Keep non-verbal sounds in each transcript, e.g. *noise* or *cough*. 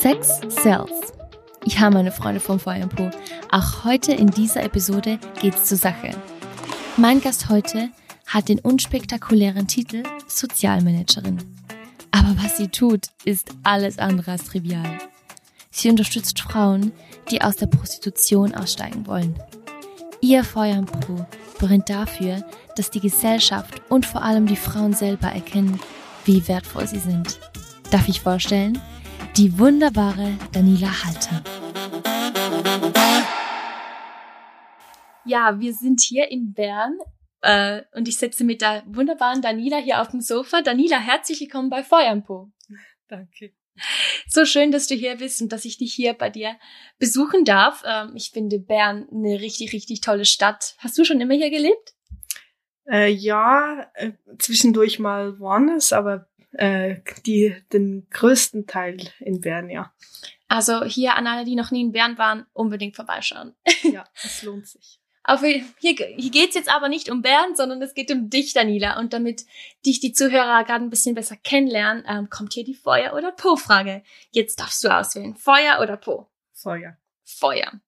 Sex sells. Ich habe meine Freunde vom Feuerpo. Auch heute in dieser Episode geht's zur Sache. Mein Gast heute hat den unspektakulären Titel Sozialmanagerin. Aber was sie tut, ist alles andere als trivial. Sie unterstützt Frauen, die aus der Prostitution aussteigen wollen. Ihr Feuerpo brennt dafür, dass die Gesellschaft und vor allem die Frauen selber erkennen, wie wertvoll sie sind. Darf ich vorstellen? Die wunderbare Daniela Halter. Ja, wir sind hier in Bern äh, und ich sitze mit der wunderbaren Daniela hier auf dem Sofa. Daniela, herzlich willkommen bei Feuerpo. Danke. So schön, dass du hier bist und dass ich dich hier bei dir besuchen darf. Ähm, ich finde Bern eine richtig, richtig tolle Stadt. Hast du schon immer hier gelebt? Äh, ja, äh, zwischendurch mal woanders, aber äh, die, den größten Teil in Bern, ja. Also hier an alle, die noch nie in Bern waren, unbedingt vorbeischauen. Ja, *laughs* es lohnt sich. Auf, hier, hier geht's jetzt aber nicht um Bern, sondern es geht um dich, Daniela. Und damit dich die Zuhörer gerade ein bisschen besser kennenlernen, ähm, kommt hier die Feuer- oder Po-Frage. Jetzt darfst du auswählen. Feuer oder Po? Feuer. Feuer.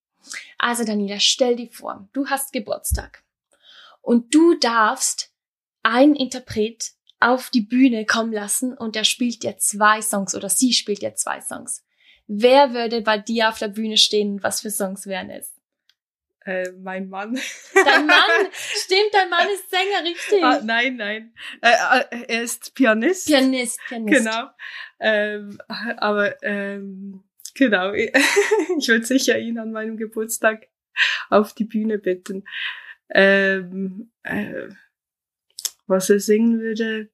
Also Daniela, stell dir vor, du hast Geburtstag. Und du darfst einen Interpret auf die Bühne kommen lassen und der spielt dir zwei Songs oder sie spielt dir zwei Songs. Wer würde bei dir auf der Bühne stehen und was für Songs wären es? Äh, mein Mann. Dein Mann? *laughs* Stimmt, dein Mann ist Sänger, richtig? Ah, nein, nein. Äh, äh, er ist Pianist. Pianist, Pianist. Genau. Ähm, aber ähm, genau, *laughs* ich würde sicher ihn an meinem Geburtstag auf die Bühne bitten. Ähm, äh, was er singen würde,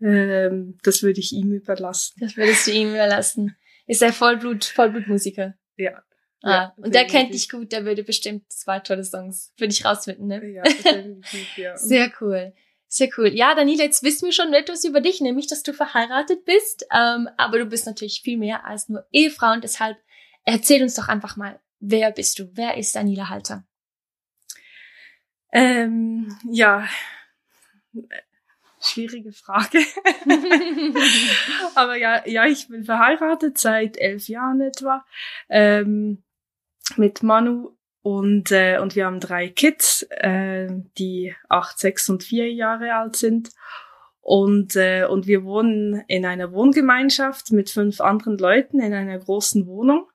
ähm, das würde ich ihm überlassen. Das würdest du ihm überlassen. Ist er Vollblut, Vollblutmusiker? Ja. Ah, ja, und der kennt dich gut, der würde bestimmt zwei tolle Songs für dich rausfinden, ne? Ja, definitiv, ja. *laughs* Sehr cool. Sehr cool. Ja, Daniela, jetzt wissen wir schon etwas über dich, nämlich, dass du verheiratet bist. Ähm, aber du bist natürlich viel mehr als nur Ehefrau und deshalb erzähl uns doch einfach mal, wer bist du? Wer ist Daniela Halter? Ähm, ja, schwierige Frage. *laughs* Aber ja, ja, ich bin verheiratet seit elf Jahren etwa ähm, mit Manu und äh, und wir haben drei Kids, äh, die acht, sechs und vier Jahre alt sind. Und, äh, und wir wohnen in einer Wohngemeinschaft mit fünf anderen Leuten in einer großen Wohnung.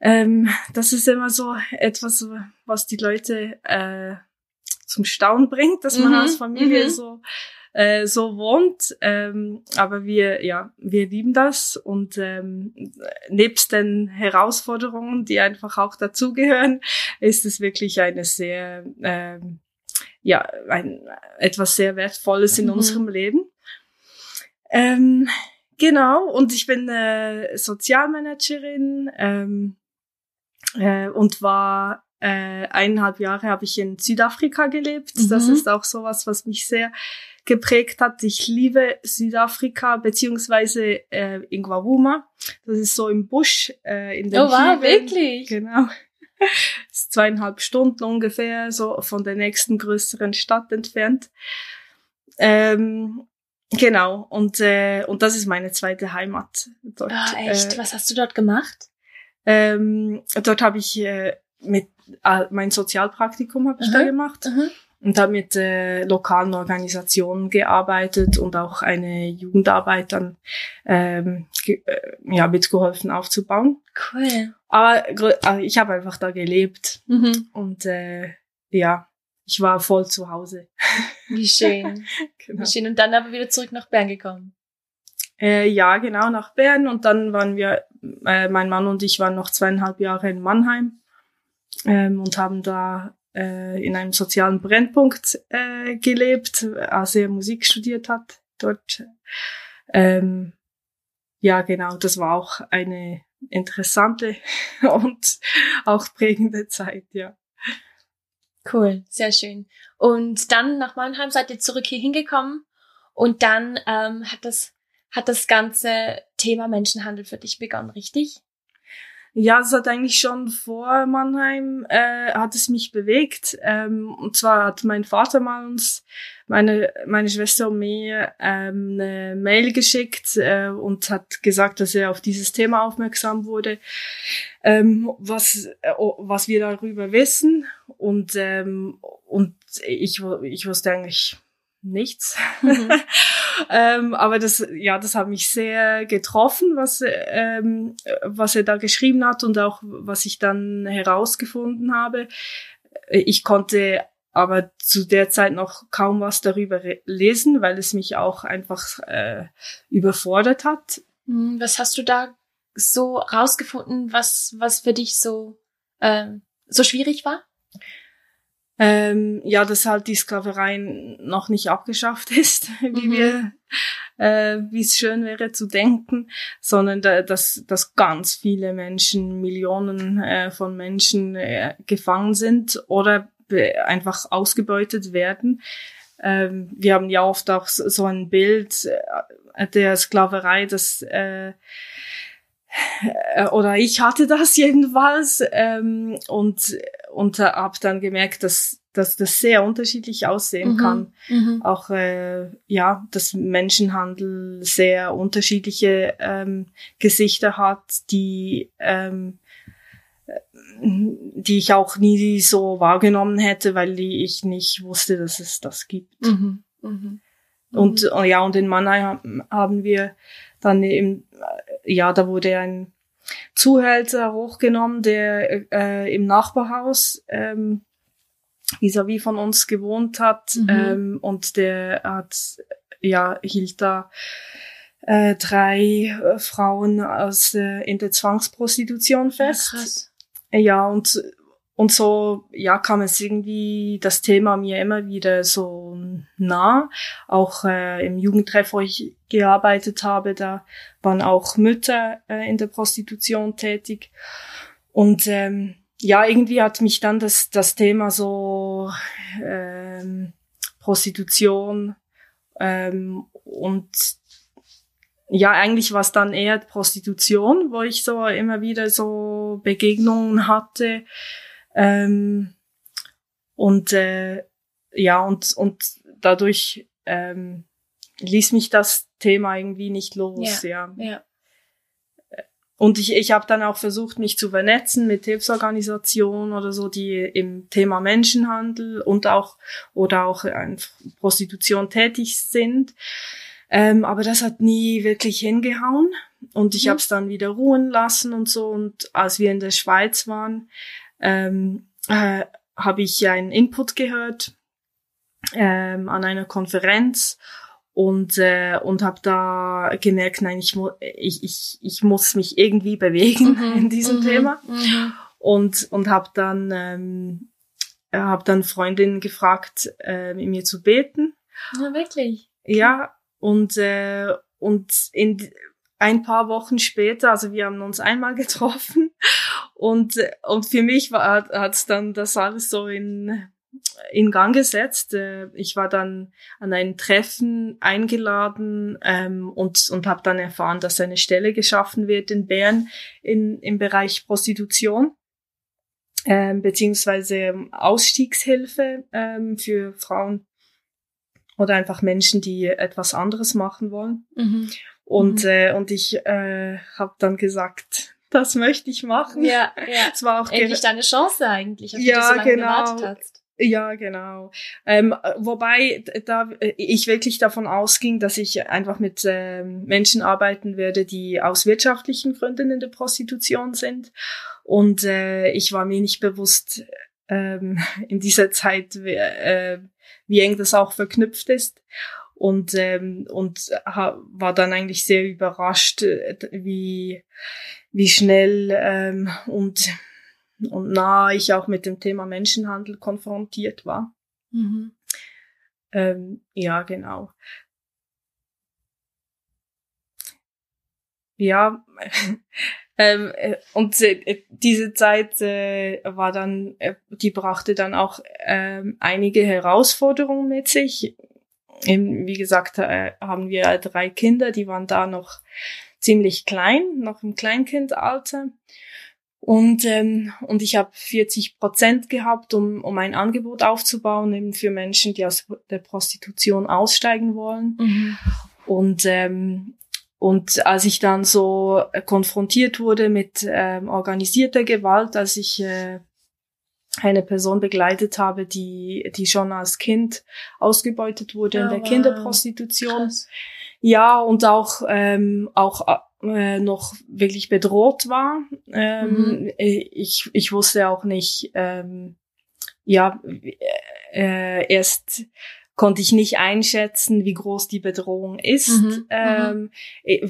Ähm, das ist immer so etwas, was die Leute äh, zum Staunen bringt, dass man mhm, als Familie mhm. so äh, so wohnt. Ähm, aber wir, ja, wir lieben das und ähm, nebst den Herausforderungen, die einfach auch dazugehören, ist es wirklich eine sehr, ähm, ja, ein, etwas sehr Wertvolles in mhm. unserem Leben. Ähm, genau, und ich bin äh, Sozialmanagerin ähm, äh, und war äh, eineinhalb Jahre habe ich in Südafrika gelebt. Mhm. Das ist auch sowas, was mich sehr geprägt hat. Ich liebe Südafrika beziehungsweise äh, in Guavuma. Das ist so im Busch äh, in den Oh wow, wirklich? Genau. *laughs* Ist zweieinhalb Stunden ungefähr so von der nächsten größeren Stadt entfernt. Ähm, genau und äh, und das ist meine zweite Heimat dort. Ah echt? Äh, Was hast du dort gemacht? Ähm, dort habe ich äh, mit mein Sozialpraktikum habe ich da gemacht aha. und habe mit äh, lokalen Organisationen gearbeitet und auch eine Jugendarbeit dann ähm, äh, ja mitgeholfen aufzubauen. Cool. Aber also ich habe einfach da gelebt mhm. und äh, ja, ich war voll zu Hause. *laughs* Wie schön. genau. Wie schön. Und dann aber wieder zurück nach Bern gekommen. Äh, ja, genau, nach Bern. Und dann waren wir, äh, mein Mann und ich waren noch zweieinhalb Jahre in Mannheim ähm, und haben da äh, in einem sozialen Brennpunkt äh, gelebt, als er Musik studiert hat dort. Ähm, ja, genau, das war auch eine interessante *laughs* und auch prägende Zeit, ja. Cool, sehr schön. Und dann nach Mannheim seid ihr zurück hier hingekommen und dann ähm, hat das hat das ganze Thema Menschenhandel für dich begonnen, richtig? Ja, es hat eigentlich schon vor Mannheim, äh, hat es mich bewegt. Ähm, und zwar hat mein Vater mal uns, meine, meine Schwester und mir, ähm, eine Mail geschickt äh, und hat gesagt, dass er auf dieses Thema aufmerksam wurde, ähm, was, äh, was wir darüber wissen. Und, ähm, und ich, ich wusste eigentlich nichts. Mhm. *laughs* ähm, aber das, ja, das hat mich sehr getroffen, was, ähm, was er da geschrieben hat und auch was ich dann herausgefunden habe. Ich konnte aber zu der Zeit noch kaum was darüber lesen, weil es mich auch einfach äh, überfordert hat. Mhm, was hast du da so rausgefunden, was, was für dich so, äh, so schwierig war? Ähm, ja, dass halt die Sklaverei noch nicht abgeschafft ist, *laughs* wie mhm. wir, äh, wie es schön wäre zu denken, sondern da, dass, dass ganz viele Menschen, Millionen äh, von Menschen äh, gefangen sind oder einfach ausgebeutet werden. Ähm, wir haben ja oft auch so ein Bild äh, der Sklaverei, dass äh, äh, oder ich hatte das *laughs* jedenfalls ähm, und und habe dann gemerkt, dass dass das sehr unterschiedlich aussehen mhm. kann. Mhm. Auch äh, ja, dass Menschenhandel sehr unterschiedliche ähm, Gesichter hat, die ähm, die ich auch nie so wahrgenommen hätte, weil ich nicht wusste, dass es das gibt. Mhm. Mhm. Und mhm. ja, und in Mannheim haben wir dann eben, äh, ja, da wurde ein Zuhälter hochgenommen, der äh, im Nachbarhaus ähm, vis-à-vis von uns gewohnt hat mhm. ähm, und der hat, ja, hielt da äh, drei äh, Frauen aus äh, in der Zwangsprostitution fest. Ja, ja, und und so, ja, kam es irgendwie das Thema mir immer wieder so nah. Auch äh, im Jugendtreff, wo ich gearbeitet habe, da waren auch Mütter äh, in der Prostitution tätig. Und ähm, ja, irgendwie hat mich dann das, das Thema so ähm, Prostitution ähm, und ja, eigentlich war es dann eher Prostitution, wo ich so immer wieder so Begegnungen hatte ähm, und äh, ja, und, und dadurch ähm, ließ mich das Thema irgendwie nicht los, ja. ja. ja. Und ich, ich habe dann auch versucht, mich zu vernetzen mit Hilfsorganisationen oder so, die im Thema Menschenhandel und auch oder auch in Prostitution tätig sind. Ähm, aber das hat nie wirklich hingehauen. Und ich mhm. habe es dann wieder ruhen lassen und so. Und als wir in der Schweiz waren, ähm, äh, habe ich einen Input gehört ähm, an einer Konferenz und äh, und habe da gemerkt, nein, ich, mu ich, ich, ich muss mich irgendwie bewegen mhm, in diesem mhm, Thema mhm. und und habe dann ähm, habe dann Freundinnen gefragt, äh, mit mir zu beten. Ja, wirklich. Ja und äh, und in ein paar Wochen später, also wir haben uns einmal getroffen und, und für mich war, hat es dann das alles so in, in Gang gesetzt. Äh, ich war dann an ein Treffen eingeladen ähm, und, und habe dann erfahren, dass eine Stelle geschaffen wird in Bern in, im Bereich Prostitution ähm, beziehungsweise Ausstiegshilfe ähm, für Frauen oder einfach Menschen, die etwas anderes machen wollen. Mhm. Und, mhm. äh, und ich äh, habe dann gesagt, das möchte ich machen. Ja, ja. Es war auch endlich deine Chance eigentlich, auf die ja, du so lange genau. gewartet hast. Ja, genau. Ähm, wobei da ich wirklich davon ausging, dass ich einfach mit ähm, Menschen arbeiten werde, die aus wirtschaftlichen Gründen in der Prostitution sind. Und äh, ich war mir nicht bewusst ähm, *laughs* in dieser Zeit, wie, äh, wie eng das auch verknüpft ist und ähm, und war dann eigentlich sehr überrascht, äh, wie wie schnell ähm, und und nah ich auch mit dem Thema Menschenhandel konfrontiert war. Mhm. Ähm, ja, genau. Ja, *laughs* ähm, äh, und äh, diese Zeit äh, war dann, äh, die brachte dann auch ähm, einige Herausforderungen mit sich eben, wie gesagt, äh, haben wir drei Kinder, die waren da noch ziemlich klein, noch im Kleinkindalter. Und, ähm, und ich habe 40 Prozent gehabt, um, um ein Angebot aufzubauen, eben für Menschen, die aus der Prostitution aussteigen wollen. Mhm. Und, ähm, und als ich dann so konfrontiert wurde mit ähm, organisierter Gewalt, als ich äh, eine Person begleitet habe, die, die schon als Kind ausgebeutet wurde oh, in der wow. Kinderprostitution. Krass. Ja, und auch, ähm, auch äh, noch wirklich bedroht war. Ähm, mhm. ich, ich wusste auch nicht, ähm, ja, äh, erst konnte ich nicht einschätzen, wie groß die Bedrohung ist, mhm, mhm. ähm,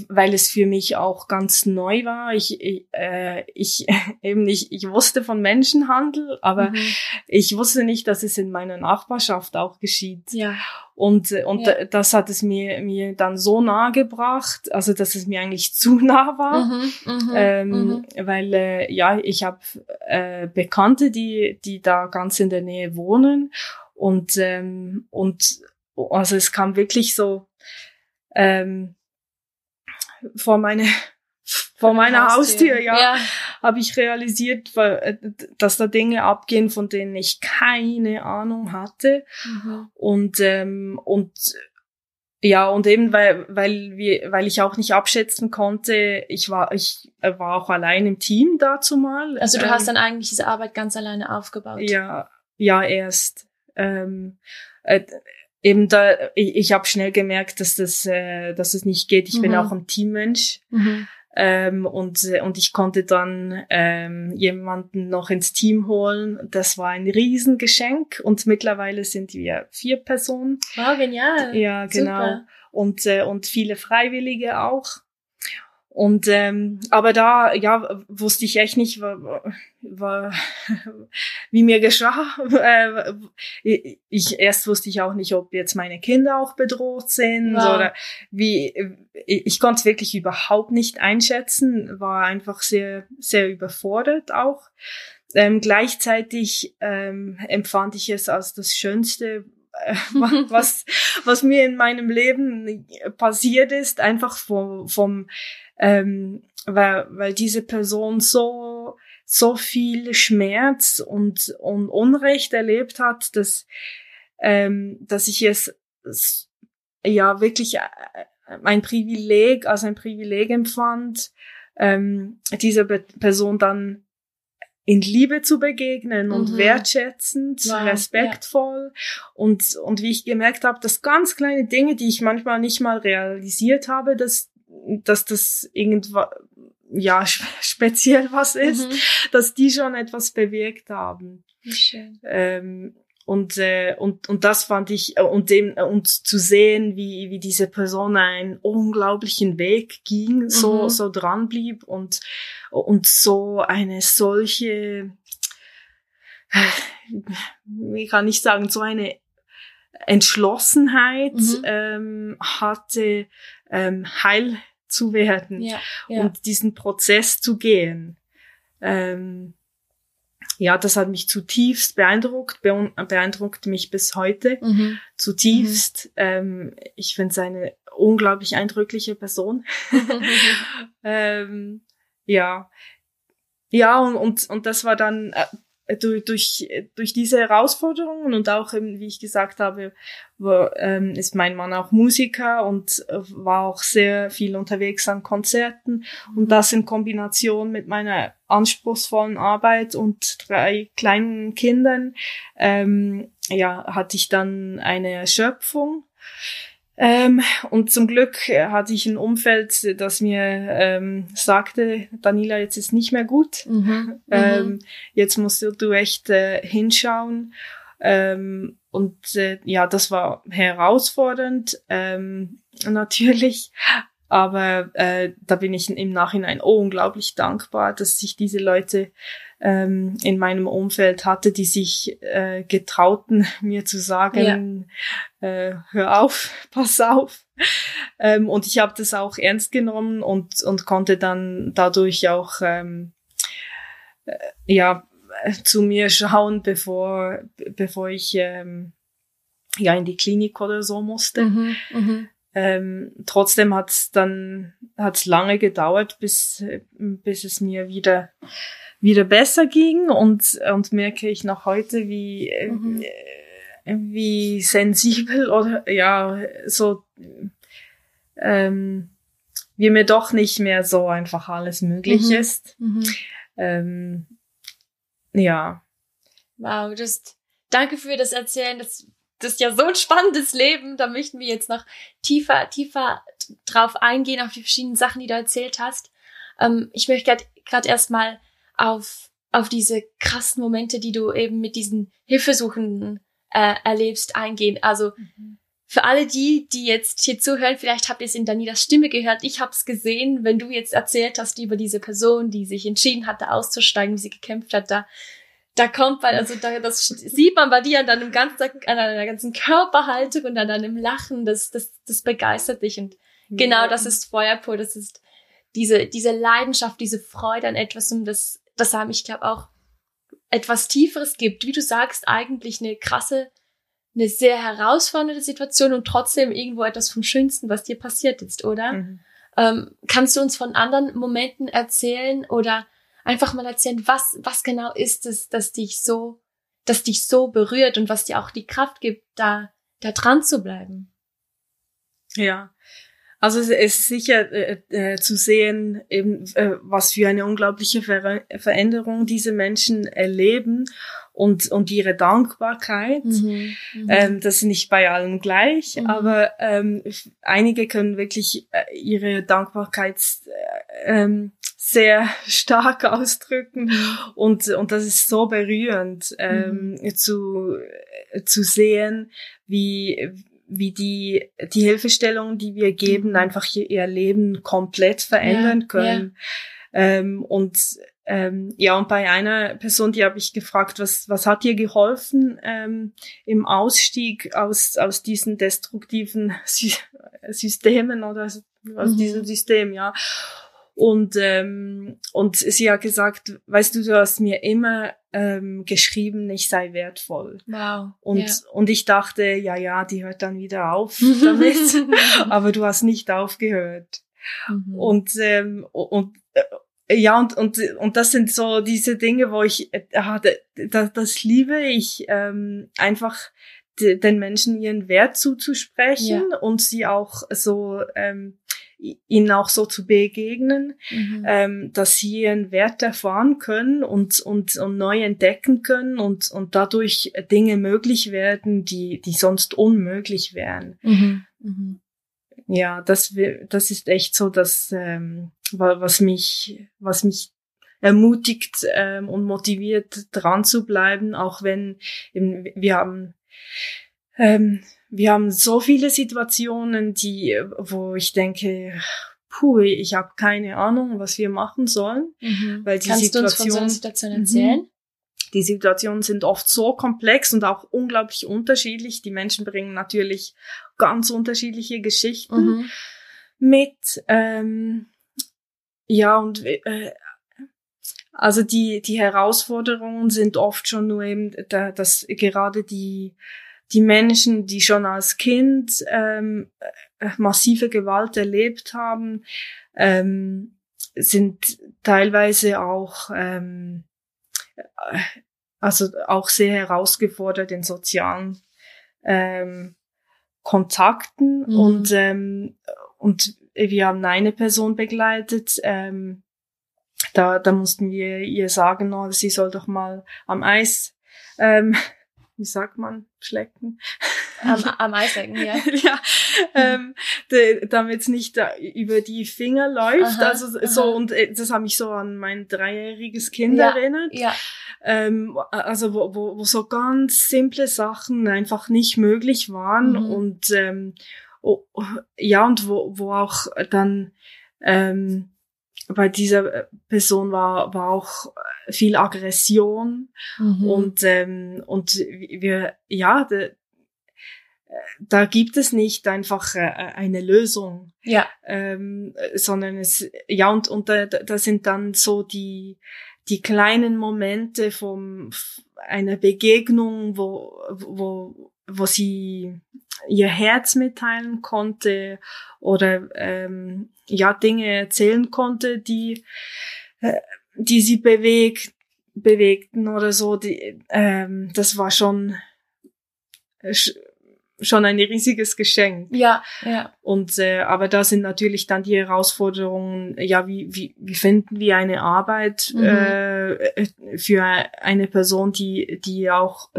weil es für mich auch ganz neu war. Ich, ich, äh, ich *laughs* eben nicht, ich wusste von Menschenhandel, aber mhm. ich wusste nicht, dass es in meiner Nachbarschaft auch geschieht. Ja. Und, und ja. das hat es mir, mir dann so nahe gebracht, also dass es mir eigentlich zu *laughs* nah war, mhm, mhm ähm, mhm. weil äh, ja, ich habe äh, Bekannte, die, die da ganz in der Nähe wohnen und, ähm, und also es kam wirklich so ähm, vor meine vor meiner Haustür, Haustür ja, ja. habe ich realisiert, äh, dass da Dinge abgehen, von denen ich keine Ahnung hatte. Mhm. Und, ähm, und ja, und eben weil, weil wir, weil ich auch nicht abschätzen konnte, ich war, ich war auch allein im Team dazu mal. Also du ähm, hast dann eigentlich diese Arbeit ganz alleine aufgebaut. Ja, ja, erst ähm, äh, eben da, ich, ich habe schnell gemerkt, dass das, äh, dass das nicht geht. Ich mhm. bin auch ein Teammensch. Mhm. Ähm, und, und ich konnte dann ähm, jemanden noch ins Team holen. Das war ein Riesengeschenk und mittlerweile sind wir vier Personen. Wow, genial. Ja, genau. Super. Und, äh, und viele Freiwillige auch. Und ähm, aber da ja wusste ich echt nicht, war, war, *laughs* wie mir geschah. *laughs* Äh, ich erst wusste ich auch nicht, ob jetzt meine Kinder auch bedroht sind wow. oder wie. Ich konnte es wirklich überhaupt nicht einschätzen. War einfach sehr sehr überfordert auch. Ähm, gleichzeitig ähm, empfand ich es als das Schönste, äh, *laughs* was, was mir in meinem Leben passiert ist, einfach vom, vom ähm, weil, weil diese Person so, so viel Schmerz und, und Unrecht erlebt hat, dass, ähm, dass ich es ja wirklich äh, ein Privileg, als ein Privileg empfand, ähm, dieser Be Person dann in Liebe zu begegnen und mhm. wertschätzend, wow, respektvoll ja. und und wie ich gemerkt habe, dass ganz kleine Dinge, die ich manchmal nicht mal realisiert habe, dass dass das irgendwas, ja, *laughs* speziell was ist, mhm. dass die schon etwas bewirkt haben. Schön. Ähm, und, äh, und, und das fand ich, äh, und dem, äh, und zu sehen, wie, wie diese Person einen unglaublichen Weg ging, so, mhm. so dran blieb und, und so eine solche, wie kann ich sagen, so eine Entschlossenheit mhm. ähm, hatte, ähm, heil zu werden ja, ja. und diesen Prozess zu gehen. Ähm, ja, das hat mich zutiefst beeindruckt, beeindruckt mich bis heute mhm. zutiefst. Mhm. Ähm, ich finde es eine unglaublich eindrückliche Person. *laughs* *laughs* ähm, ja, ja und, und und das war dann äh, durch, durch, durch diese Herausforderungen und auch, eben, wie ich gesagt habe, wo, ähm, ist mein Mann auch Musiker und äh, war auch sehr viel unterwegs an Konzerten. Und mhm. das in Kombination mit meiner anspruchsvollen Arbeit und drei kleinen Kindern, ähm, ja, hatte ich dann eine Erschöpfung. Ähm, und zum Glück hatte ich ein Umfeld, das mir ähm, sagte, Daniela, jetzt ist nicht mehr gut. Mhm, *laughs* ähm, mhm. jetzt musst du echt äh, hinschauen. Ähm, und äh, ja, das war herausfordernd, ähm, *laughs* natürlich. Aber äh, da bin ich im Nachhinein unglaublich dankbar, dass sich diese Leute ähm, in meinem Umfeld hatte, die sich äh, getrauten, *laughs* mir zu sagen, ja. äh, hör auf, *laughs* pass auf. Ähm, und ich habe das auch ernst genommen und, und konnte dann dadurch auch ähm, äh, ja zu mir schauen, bevor, bevor ich ähm, ja in die Klinik oder so musste. Mhm, mh. Ähm, trotzdem hat es dann hat's lange gedauert, bis, bis es mir wieder wieder besser ging und, und merke ich noch heute, wie, mhm. äh, wie sensibel oder ja, so, ähm, wie mir doch nicht mehr so einfach alles möglich mhm. ist. Mhm. Ähm, ja. Wow, das, danke für das Erzählen. Das, das ist ja so ein spannendes Leben. Da möchten wir jetzt noch tiefer, tiefer drauf eingehen, auf die verschiedenen Sachen, die du erzählt hast. Ähm, ich möchte gerade erstmal auf, auf diese krassen Momente, die du eben mit diesen Hilfesuchenden äh, erlebst, eingehen. Also mhm. für alle die, die jetzt hier zuhören, vielleicht habt ihr es in Danilas Stimme gehört. Ich habe es gesehen, wenn du jetzt erzählt hast über diese Person, die sich entschieden hatte, auszusteigen, wie sie gekämpft hat, da da kommt man, also da, das sieht man bei dir an deinem ganzen, an deiner ganzen Körperhaltung und an deinem Lachen, das, das, das begeistert dich und genau das ist Feuerpol, das ist diese, diese Leidenschaft, diese Freude an etwas und das, das haben, ich glaube auch etwas Tieferes gibt. Wie du sagst, eigentlich eine krasse, eine sehr herausfordernde Situation und trotzdem irgendwo etwas vom Schönsten, was dir passiert ist, oder? Mhm. Ähm, kannst du uns von anderen Momenten erzählen oder einfach mal erzählen, was, was genau ist es, das dich so, das dich so berührt und was dir auch die Kraft gibt, da, da dran zu bleiben? Ja. Also es ist sicher äh, äh, zu sehen, eben, äh, was für eine unglaubliche Ver Veränderung diese Menschen erleben und, und ihre Dankbarkeit. Mhm, mhm. ähm, das ist nicht bei allen gleich, mhm. aber ähm, einige können wirklich äh, ihre Dankbarkeit äh, ähm, sehr *laughs* stark ausdrücken mhm. und, und das ist so berührend ähm, mhm. zu, zu sehen, wie, wie die, die Hilfestellungen, die wir geben, mhm. einfach ihr Leben komplett verändern ja, können. Ja. Ähm, und ähm, ja, und bei einer Person, die habe ich gefragt, was, was hat dir geholfen ähm, im Ausstieg aus, aus diesen destruktiven Sy Systemen oder aus, aus mhm. diesem System, ja. Und, ähm, und sie hat gesagt, weißt du, du hast mir immer ähm, geschrieben, ich sei wertvoll. Wow. Und, yeah. und ich dachte, ja, ja, die hört dann wieder auf *laughs* damit. *laughs* aber du hast nicht aufgehört. Mhm. Und, ähm, und äh, ja, und, und, und das sind so diese Dinge, wo ich, äh, das, das liebe ich, ähm, einfach den Menschen ihren Wert zuzusprechen ja. und sie auch so ähm, ihnen auch so zu begegnen, mhm. ähm, dass sie ihren Wert erfahren können und, und, und neu entdecken können und, und dadurch Dinge möglich werden, die, die sonst unmöglich wären. Mhm. Mhm. Ja, das, das ist echt so, dass, ähm, was mich, was mich ermutigt ähm, und motiviert, dran zu bleiben, auch wenn eben, wir haben ähm, wir haben so viele Situationen, die, wo ich denke, puh, ich habe keine Ahnung, was wir machen sollen, mhm. weil die Kannst Situation, du uns von so Situation erzählen? Mhm. Die Situationen sind oft so komplex und auch unglaublich unterschiedlich. Die Menschen bringen natürlich ganz unterschiedliche Geschichten mhm. mit. Ähm, ja, und äh, also die, die Herausforderungen sind oft schon nur eben, da, dass gerade die die Menschen, die schon als Kind ähm, äh, massive Gewalt erlebt haben, ähm, sind teilweise auch ähm, äh, also auch sehr herausgefordert in sozialen ähm, Kontakten mhm. und ähm, und wir haben eine Person begleitet, ähm, da, da mussten wir ihr sagen, oh, sie soll doch mal am Eis ähm, wie sagt man, schlecken. Am, am Eislecken, ja. *laughs* ja, ähm, damit es nicht da über die Finger läuft. Aha, also so, aha. und äh, das hat mich so an mein dreijähriges Kind ja, erinnert. Ja. Ähm, also wo, wo, wo so ganz simple Sachen einfach nicht möglich waren mhm. und ähm, oh, ja, und wo, wo auch dann ähm, bei dieser Person war, war auch viel Aggression mhm. und, ähm, und wir, ja, de, da gibt es nicht einfach äh, eine Lösung, ja. ähm, sondern es, ja, und, und da, da sind dann so die, die kleinen Momente vom, einer Begegnung, wo, wo, wo sie ihr Herz mitteilen konnte oder ähm, ja Dinge erzählen konnte, die äh, die sie bewegt, bewegten oder so, die, ähm, das war schon äh, schon ein riesiges Geschenk. Ja, ja. Und äh, aber da sind natürlich dann die Herausforderungen, ja, wie wie wie finden wir eine Arbeit mhm. äh, für eine Person, die die auch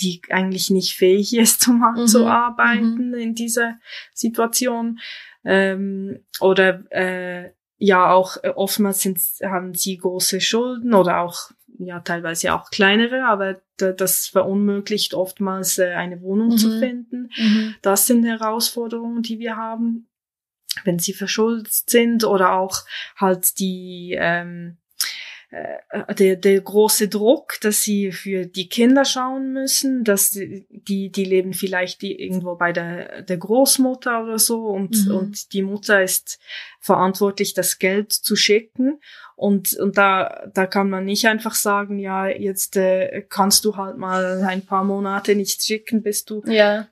die eigentlich nicht fähig *laughs* ist, zum mhm. zu arbeiten mhm. in dieser Situation ähm, oder äh, ja auch oftmals sind haben sie große Schulden oder auch ja teilweise auch kleinere, aber das verunmöglicht oftmals äh, eine Wohnung mhm. zu finden. Mhm. Das sind Herausforderungen, die wir haben, wenn sie verschuldet sind oder auch halt die ähm, äh, der, der große Druck, dass sie für die Kinder schauen müssen, dass die, die, die leben vielleicht irgendwo bei der, der Großmutter oder so und, mhm. und die Mutter ist verantwortlich, das Geld zu schicken. Und, und da, da kann man nicht einfach sagen, ja, jetzt äh, kannst du halt mal ein paar Monate nichts schicken, bis du ja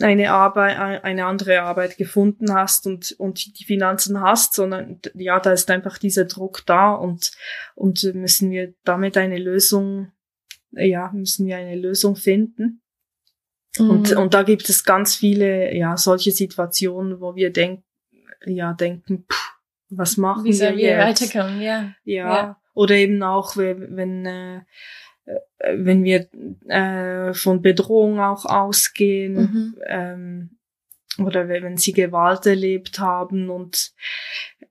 eine Arbeit, eine andere Arbeit gefunden hast und, und die Finanzen hast, sondern ja, da ist einfach dieser Druck da und, und müssen wir damit eine Lösung, ja, müssen wir eine Lösung finden. Mhm. Und, und da gibt es ganz viele, ja, solche Situationen, wo wir denken, ja, denken, pff, was machen Wie wir, wir jetzt? weiterkommen, ja. ja. Ja. Oder eben auch, wenn, wenn äh, äh, wenn wir äh, von Bedrohung auch ausgehen mhm. ähm, oder wenn sie Gewalt erlebt haben und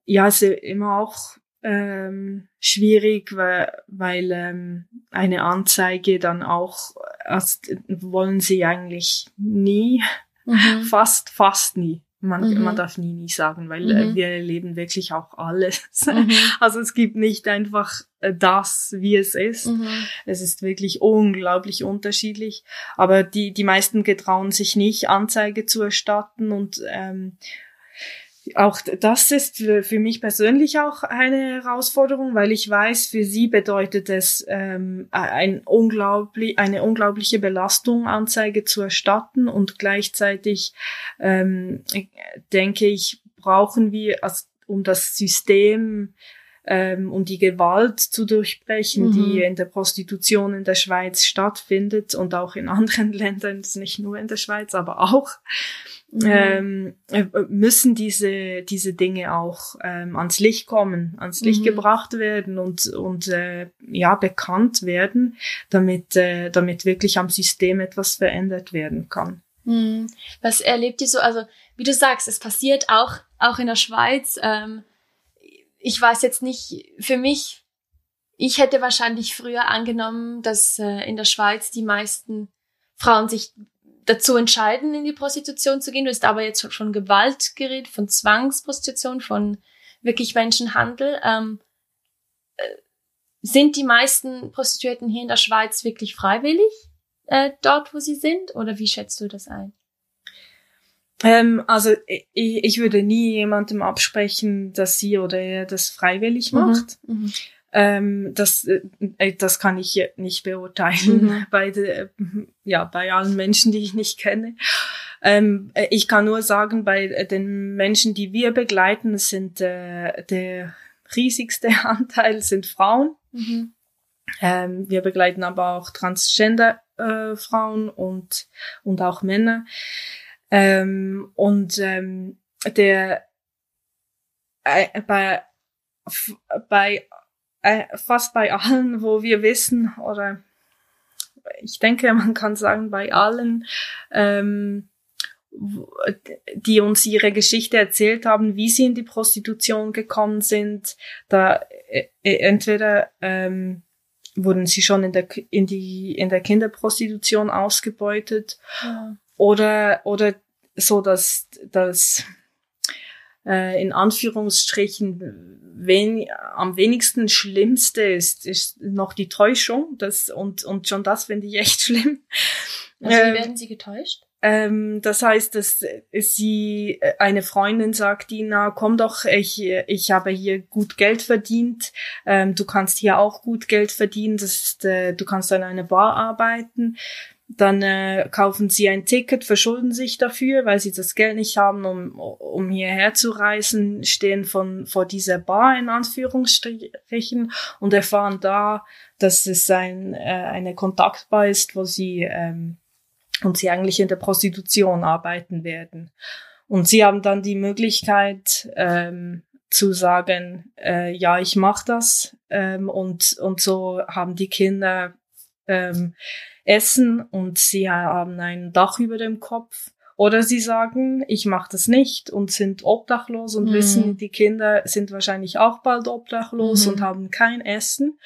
ja, es ist immer auch ähm, schwierig, weil, weil ähm, eine Anzeige dann auch, also wollen sie eigentlich nie, *laughs* mhm. fast, fast nie. Man, mhm. man darf nie nie sagen, weil äh, mhm. wir erleben wirklich auch alles. Mhm. *laughs* Also es gibt nicht einfach äh, das, wie es ist. Mhm. Es ist wirklich unglaublich unterschiedlich. Aber die, die meisten getrauen sich nicht, Anzeige zu erstatten und ähm, auch das ist für, für mich persönlich auch eine Herausforderung, weil ich weiß, für sie bedeutet es ähm, ein unglaublich, eine unglaubliche Belastung, Anzeige zu erstatten und gleichzeitig ähm, denke ich, brauchen wir, also, um das System ähm, um die Gewalt zu durchbrechen, mhm. die in der Prostitution in der Schweiz stattfindet und auch in anderen *laughs* Ländern, nicht nur in der Schweiz, aber auch. Mhm. Ähm, äh, müssen diese diese Dinge auch ähm, ans Licht kommen, ans Licht mhm. gebracht werden und und äh, ja bekannt werden, damit äh, damit wirklich am System etwas verändert werden kann. Mhm. Was erlebt ihr so? Also wie du sagst, es passiert auch auch in der Schweiz. Ähm, ich weiß jetzt nicht für mich. Ich hätte wahrscheinlich früher angenommen, dass äh, in der Schweiz die meisten Frauen sich dazu entscheiden, in die Prostitution zu gehen. Du hast aber jetzt schon Gewalt geredet, von Zwangsprostitution, von wirklich Menschenhandel. Ähm, äh, sind die meisten Prostituierten hier in der Schweiz wirklich freiwillig äh, dort, wo sie sind? Oder wie schätzt du das ein? Ähm, also ich, ich würde nie jemandem absprechen, dass sie oder er das freiwillig mhm, macht. Mhm, ähm, das, äh, das kann ich nicht beurteilen mhm. *laughs* bei, de, ja, bei allen Menschen, die ich nicht kenne. Ähm, ich kann nur sagen, bei den Menschen, die wir begleiten, sind äh, der riesigste *laughs* Anteil sind Frauen. Mhm. Ähm, wir begleiten aber auch Transgender äh, Frauen und und auch Männer. Ähm, und ähm, der äh, bei bei äh, fast bei allen, wo wir wissen, oder ich denke, man kann sagen, bei allen, ähm, die uns ihre Geschichte erzählt haben, wie sie in die Prostitution gekommen sind, da äh, äh, entweder ähm, wurden sie schon in der in die in der Kinderprostitution ausgebeutet ja. Oder oder so dass dass äh, in Anführungsstrichen wen, am wenigsten schlimmste ist, ist noch die Täuschung. Das, und, und schon das finde ich echt *laughs* schlimm. Also wie ähm, werden Sie getäuscht? Ähm, das heißt, dass sie äh, eine Freundin sagt, Dina, komm doch, ich, ich habe hier gut Geld verdient, ähm, du kannst hier auch gut Geld verdienen, das ist, äh, du kannst an einer Bar arbeiten dann äh, kaufen sie ein Ticket, verschulden sich dafür, weil sie das Geld nicht haben, um, um hierher zu reisen, stehen von vor dieser Bar in Anführungsstrichen und erfahren da, dass es ein, äh, eine Kontaktbar ist, wo sie ähm, und sie eigentlich in der Prostitution arbeiten werden. Und sie haben dann die Möglichkeit ähm, zu sagen, äh, ja, ich mache das ähm, und und so haben die Kinder ähm, Essen und sie haben ein Dach über dem Kopf. Oder sie sagen, ich mache das nicht und sind obdachlos und mhm. wissen, die Kinder sind wahrscheinlich auch bald obdachlos mhm. und haben kein Essen.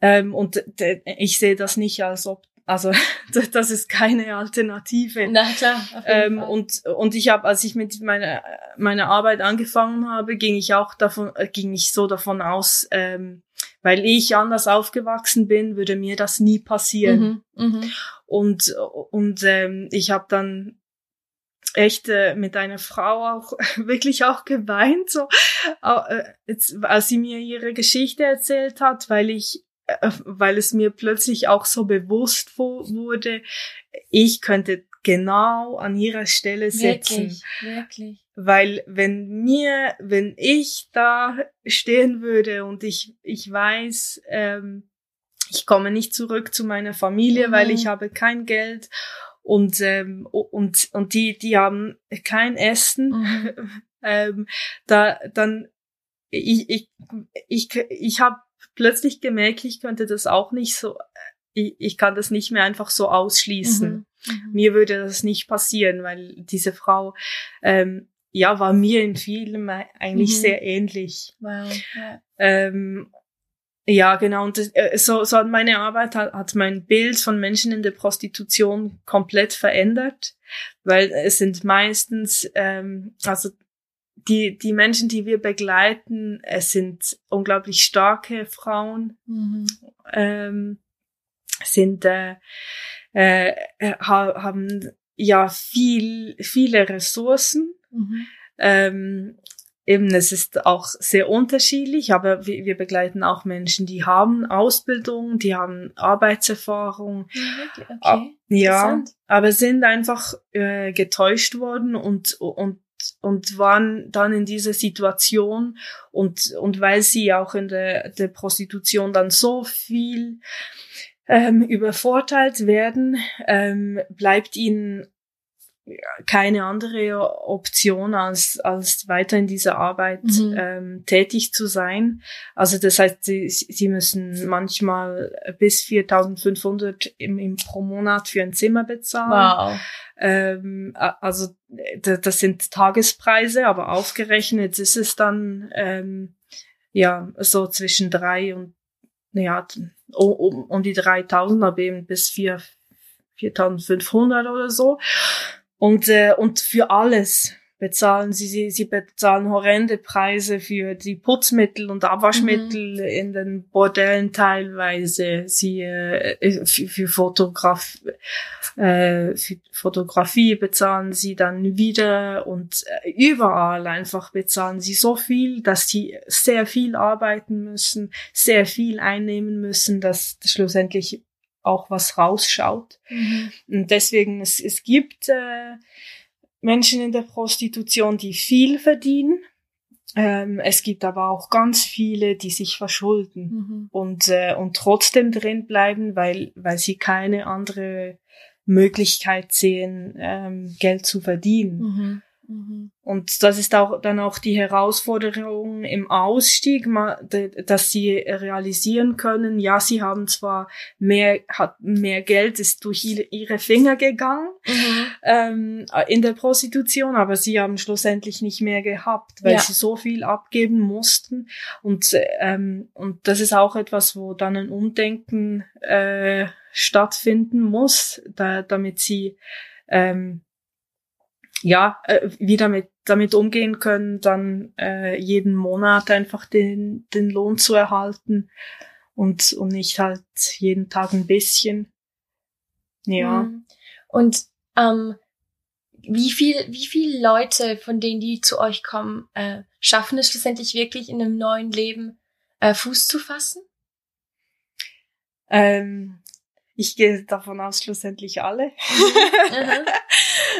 Ähm, und ich sehe das nicht als ob also *laughs* das ist keine Alternative. Na klar. Ähm, und und ich habe, als ich mit meiner meiner Arbeit angefangen habe, ging ich auch davon, äh, ging ich so davon aus, ähm, weil ich anders aufgewachsen bin, würde mir das nie passieren. Mhm, mh. Und und ähm, ich habe dann echt äh, mit einer Frau auch *laughs* wirklich auch geweint, so äh, jetzt, als sie mir ihre Geschichte erzählt hat, weil ich äh, weil es mir plötzlich auch so bewusst wurde, ich könnte genau an ihrer Stelle sitzen. Wirklich, wirklich. Weil wenn mir, wenn ich da stehen würde und ich, ich weiß, ähm, ich komme nicht zurück zu meiner Familie, mhm. weil ich habe kein Geld und ähm, und und die die haben kein Essen, mhm. *laughs* ähm, da dann ich ich ich ich habe plötzlich gemerkt, ich könnte das auch nicht so ich, ich kann das nicht mehr einfach so ausschließen. Mhm. Mhm. Mir würde das nicht passieren, weil diese Frau ähm, ja war mir in vielem eigentlich mhm. sehr ähnlich. Wow. Ja. Ähm, ja, genau. Und das, äh, so, so hat meine Arbeit hat, hat mein Bild von Menschen in der Prostitution komplett verändert, weil es sind meistens, ähm, also die, die Menschen, die wir begleiten, es sind unglaublich starke Frauen, mhm. ähm, sind äh, äh, haben ja viel viele Ressourcen. Mhm. Ähm, eben, es ist auch sehr unterschiedlich, aber wir, wir begleiten auch Menschen, die haben Ausbildung, die haben Arbeitserfahrung. Ja, okay. ja aber sind einfach äh, getäuscht worden und und und waren dann in dieser Situation und und weil sie auch in der, der Prostitution dann so viel ähm, übervorteilt werden, ähm, bleibt ihnen keine andere Option als, als weiter in dieser Arbeit mhm. ähm, tätig zu sein. Also das heißt, sie, sie müssen manchmal bis 4.500 im, im pro Monat für ein Zimmer bezahlen. Wow. Ähm, also das sind Tagespreise, aber aufgerechnet ist es dann ähm, ja so zwischen drei und ja um, um die 3.000, aber eben bis 4 4.500 oder so. Und, äh, und für alles bezahlen sie, sie, sie bezahlen horrende Preise für die Putzmittel und Abwaschmittel mhm. in den Bordellen teilweise. Sie äh, für, für, Fotograf, äh, für Fotografie bezahlen sie dann wieder und äh, überall einfach bezahlen sie so viel, dass sie sehr viel arbeiten müssen, sehr viel einnehmen müssen, dass schlussendlich auch was rausschaut. Mhm. Und deswegen, es, es gibt äh, Menschen in der Prostitution, die viel verdienen. Ähm, es gibt aber auch ganz viele, die sich verschulden mhm. und, äh, und trotzdem drin bleiben, weil, weil sie keine andere Möglichkeit sehen, ähm, Geld zu verdienen. Mhm. Mhm. Und das ist auch dann auch die Herausforderung im Ausstieg, dass sie realisieren können, ja, sie haben zwar mehr, hat mehr Geld ist durch ihre Finger gegangen mhm. ähm, in der Prostitution, aber sie haben schlussendlich nicht mehr gehabt, weil ja. sie so viel abgeben mussten. Und ähm, und das ist auch etwas, wo dann ein Umdenken äh, stattfinden muss, da, damit sie ähm, ja, äh, wie damit, damit umgehen können, dann äh, jeden Monat einfach den, den Lohn zu erhalten und, und nicht halt jeden Tag ein bisschen. Ja. Mhm. Und ähm, wie viel, wie viele Leute von denen, die zu euch kommen, äh, schaffen es schlussendlich wirklich in einem neuen Leben äh, Fuß zu fassen? Ähm, ich gehe davon aus, schlussendlich alle. Mhm.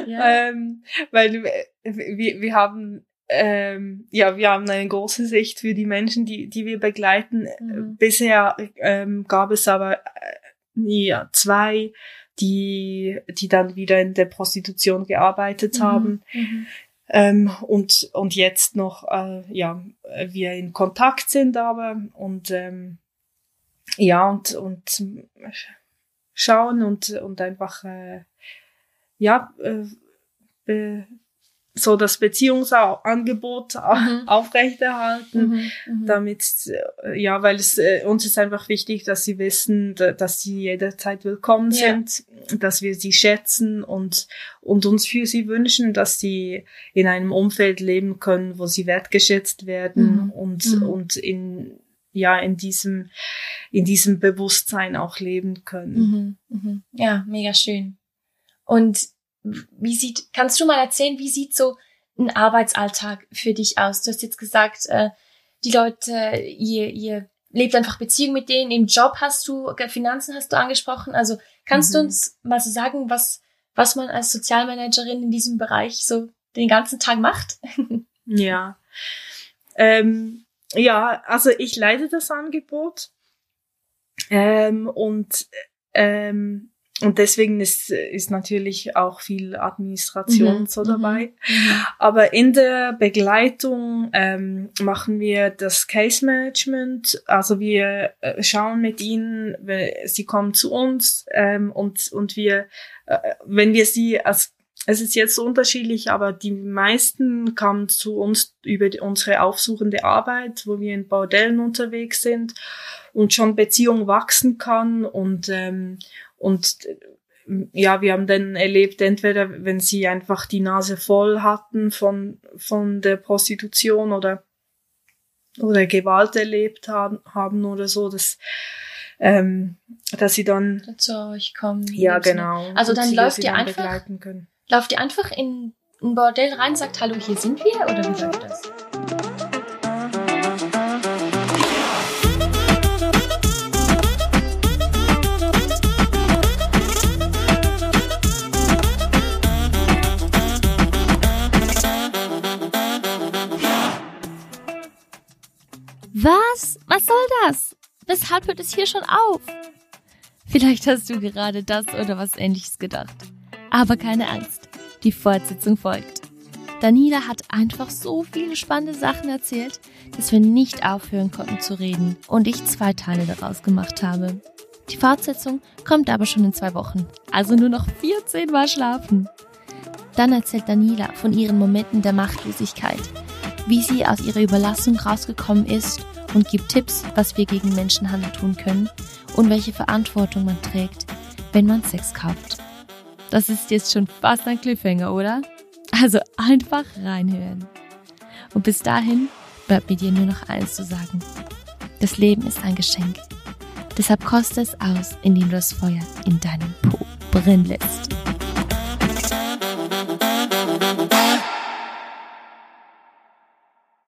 ja. *laughs* ähm, weil wir, wir haben ähm, ja, wir haben eine große Sicht für die Menschen, die, die wir begleiten. Mhm. Bisher ähm, gab es aber äh, ja, zwei, die, die dann wieder in der Prostitution gearbeitet mhm. haben. Mhm. Ähm, und, und jetzt noch, äh, ja, wir in Kontakt sind aber und, ähm, ja, und, und schauen und, und einfach, äh, ja, äh, so das Beziehungsangebot mhm. aufrechterhalten, mhm, mhm, damit, äh, ja, weil es äh, uns ist einfach wichtig, dass sie wissen, dass sie jederzeit willkommen ja. sind, dass wir sie schätzen und, und uns für sie wünschen, dass sie in einem Umfeld leben können, wo sie wertgeschätzt werden mhm. und, mhm. und in, ja, in diesem, in diesem Bewusstsein auch leben können. Mhm, ja, mega schön. Und wie sieht, kannst du mal erzählen, wie sieht so ein Arbeitsalltag für dich aus? Du hast jetzt gesagt, äh, die Leute, ihr, ihr lebt einfach Beziehung mit denen, im Job hast du, Finanzen hast du angesprochen. Also kannst mhm. du uns mal so sagen, was, was man als Sozialmanagerin in diesem Bereich so den ganzen Tag macht? *laughs* ja. Ähm, ja, also ich leite das Angebot. Ähm, und ähm, und deswegen ist, ist natürlich auch viel Administration mhm. so dabei. Mhm. mhm. Aber in der Begleitung ähm, machen wir das Case Management. Also wir äh, schauen mit ihnen, sie kommen zu uns ähm, und, und wir, äh, wenn wir sie als es ist jetzt unterschiedlich, aber die meisten kamen zu uns über die, unsere aufsuchende Arbeit, wo wir in Bordellen unterwegs sind und schon Beziehung wachsen kann und ähm, und ja, wir haben dann erlebt, entweder wenn sie einfach die Nase voll hatten von, von der Prostitution oder, oder Gewalt erlebt haben, haben oder so, dass, ähm, dass sie dann zu euch kommen. Ja, genau. Also dann läuft ihr einfach, läuft ihr einfach in ein Bordell rein, sagt, hallo, hier sind wir, oder wie läuft das? Was? Was soll das? Weshalb hört es hier schon auf? Vielleicht hast du gerade das oder was ähnliches gedacht. Aber keine Angst, die Fortsetzung folgt. Daniela hat einfach so viele spannende Sachen erzählt, dass wir nicht aufhören konnten zu reden und ich zwei Teile daraus gemacht habe. Die Fortsetzung kommt aber schon in zwei Wochen, also nur noch 14 Mal schlafen. Dann erzählt Daniela von ihren Momenten der Machtlosigkeit, wie sie aus ihrer Überlassung rausgekommen ist und gibt Tipps, was wir gegen Menschenhandel tun können und welche Verantwortung man trägt, wenn man Sex kauft. Das ist jetzt schon fast ein Cliffhanger, oder? Also einfach reinhören. Und bis dahin bleibt mir dir nur noch eins zu sagen. Das Leben ist ein Geschenk. Deshalb koste es aus, indem du das Feuer in deinem Po brennen lässt.